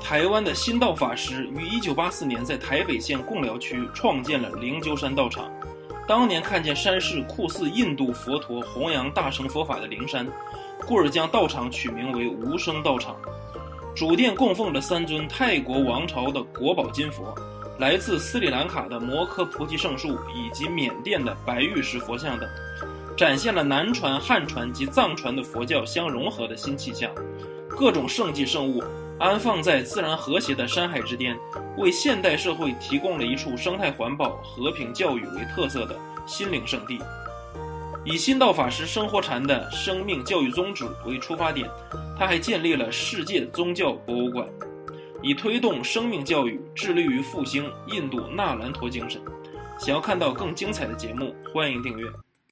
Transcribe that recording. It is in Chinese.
台湾的新道法师于1984年在台北县贡寮区创建了灵鹫山道场。当年看见山势酷似印度佛陀弘扬大乘佛法的灵山，故而将道场取名为无声道场。主殿供奉着三尊泰国王朝的国宝金佛，来自斯里兰卡的摩诃菩提圣树以及缅甸的白玉石佛像等，展现了南传、汉传及藏传的佛教相融合的新气象。各种圣迹圣物。安放在自然和谐的山海之巅，为现代社会提供了一处生态环保、和平教育为特色的心灵圣地。以新道法师生活禅的生命教育宗旨为出发点，他还建立了世界宗教博物馆，以推动生命教育，致力于复兴印度纳兰陀精神。想要看到更精彩的节目，欢迎订阅。